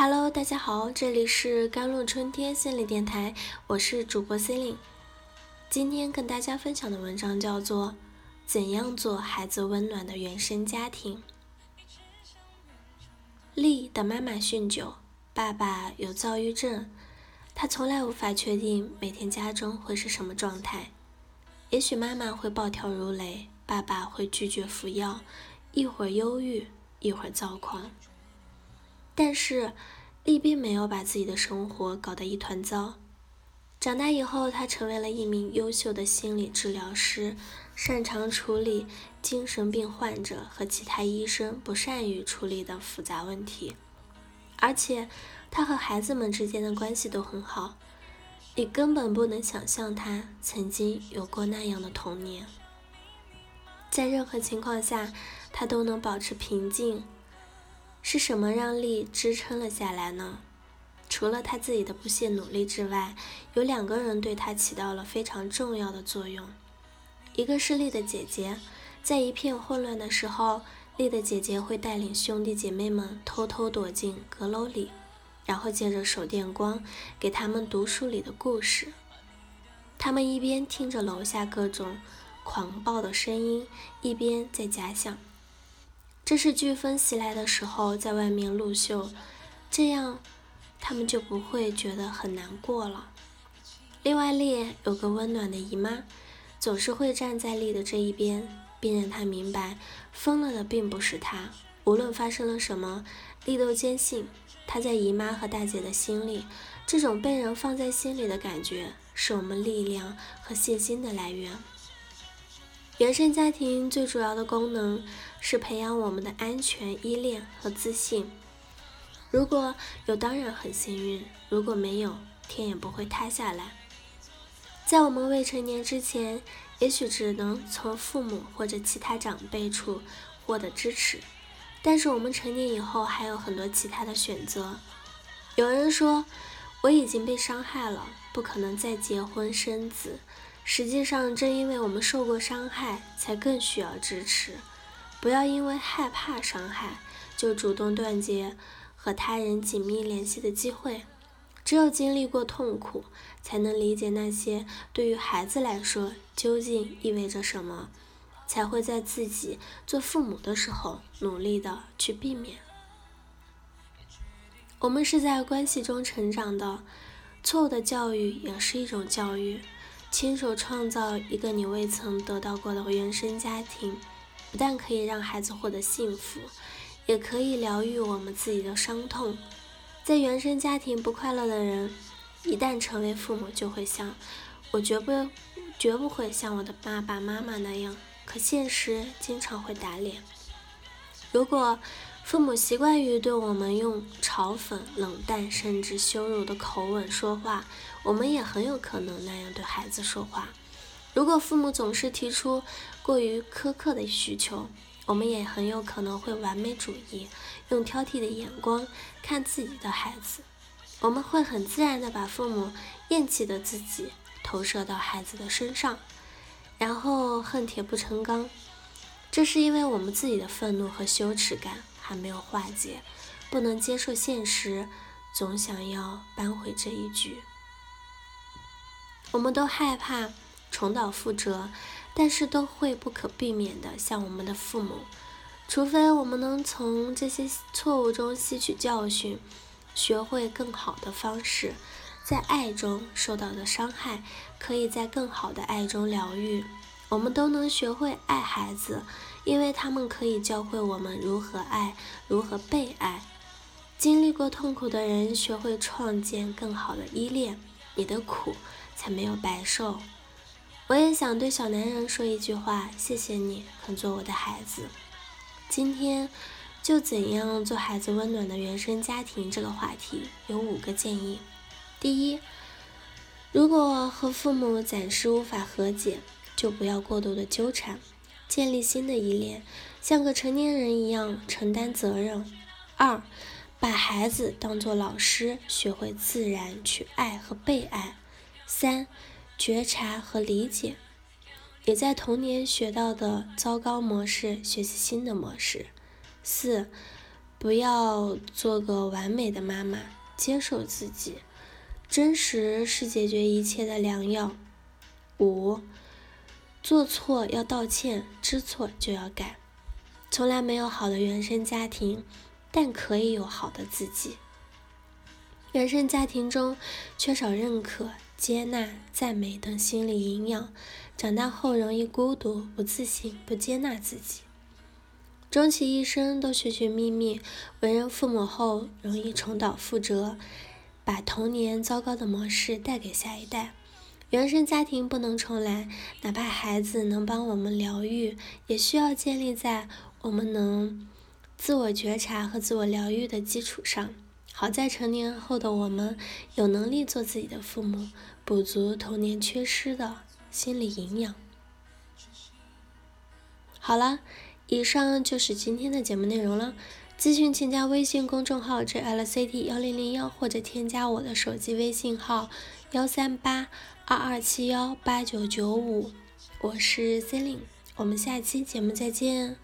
Hello，大家好，这里是甘露春天心理电台，我是主播 c e l i n e 今天跟大家分享的文章叫做《怎样做孩子温暖的原生家庭》。丽的妈妈酗酒，爸爸有躁郁症，他从来无法确定每天家中会是什么状态。也许妈妈会暴跳如雷，爸爸会拒绝服药，一会儿忧郁，一会儿躁狂。但是，丽并没有把自己的生活搞得一团糟。长大以后，她成为了一名优秀的心理治疗师，擅长处理精神病患者和其他医生不善于处理的复杂问题。而且，他和孩子们之间的关系都很好。你根本不能想象他曾经有过那样的童年。在任何情况下，他都能保持平静。是什么让丽支撑了下来呢？除了他自己的不懈努力之外，有两个人对他起到了非常重要的作用。一个是丽的姐姐，在一片混乱的时候，丽的姐姐会带领兄弟姐妹们偷偷躲进阁楼里，然后借着手电光给他们读书里的故事。他们一边听着楼下各种狂暴的声音，一边在假想：这是飓风袭来的时候，在外面露宿，这样。他们就不会觉得很难过了。另外，丽有个温暖的姨妈，总是会站在丽的这一边，并让她明白，疯了的并不是她。无论发生了什么，丽都坚信，她在姨妈和大姐的心里，这种被人放在心里的感觉，是我们力量和信心的来源。原生家庭最主要的功能是培养我们的安全依恋和自信。如果有，当然很幸运；如果没有，天也不会塌下来。在我们未成年之前，也许只能从父母或者其他长辈处获得支持，但是我们成年以后，还有很多其他的选择。有人说，我已经被伤害了，不可能再结婚生子。实际上，正因为我们受过伤害，才更需要支持。不要因为害怕伤害，就主动断绝。和他人紧密联系的机会，只有经历过痛苦，才能理解那些对于孩子来说究竟意味着什么，才会在自己做父母的时候努力的去避免。我们是在关系中成长的，错误的教育也是一种教育。亲手创造一个你未曾得到过的原生家庭，不但可以让孩子获得幸福。也可以疗愈我们自己的伤痛。在原生家庭不快乐的人，一旦成为父母，就会想：我绝不绝不会像我的爸爸妈妈那样。可现实经常会打脸。如果父母习惯于对我们用嘲讽、冷淡甚至羞辱的口吻说话，我们也很有可能那样对孩子说话。如果父母总是提出过于苛刻的需求，我们也很有可能会完美主义，用挑剔的眼光看自己的孩子。我们会很自然的把父母厌弃的自己投射到孩子的身上，然后恨铁不成钢。这是因为我们自己的愤怒和羞耻感还没有化解，不能接受现实，总想要扳回这一局。我们都害怕重蹈覆辙。但是都会不可避免的向我们的父母，除非我们能从这些错误中吸取教训，学会更好的方式，在爱中受到的伤害，可以在更好的爱中疗愈。我们都能学会爱孩子，因为他们可以教会我们如何爱，如何被爱。经历过痛苦的人，学会创建更好的依恋，你的苦才没有白受。我也想对小男人说一句话：谢谢你肯做我的孩子。今天就怎样做孩子温暖的原生家庭这个话题有五个建议。第一，如果和父母暂时无法和解，就不要过度的纠缠，建立新的依恋，像个成年人一样承担责任。二，把孩子当做老师，学会自然去爱和被爱。三。觉察和理解，也在童年学到的糟糕模式学习新的模式。四，不要做个完美的妈妈，接受自己。真实是解决一切的良药。五，做错要道歉，知错就要改。从来没有好的原生家庭，但可以有好的自己。原生家庭中缺少认可、接纳、赞美等心理营养，长大后容易孤独、不自信、不接纳自己。终其一生都寻寻觅觅，为人父母后容易重蹈覆辙。把童年糟糕的模式带给下一代，原生家庭不能重来，哪怕孩子能帮我们疗愈，也需要建立在我们能自我觉察和自我疗愈的基础上。好在成年后的我们有能力做自己的父母，补足童年缺失的心理营养。好了，以上就是今天的节目内容了。咨询请加微信公众号 jlct 幺零零幺，或者添加我的手机微信号幺三八二二七幺八九九五，我是 c e l i n e 我们下期节目再见。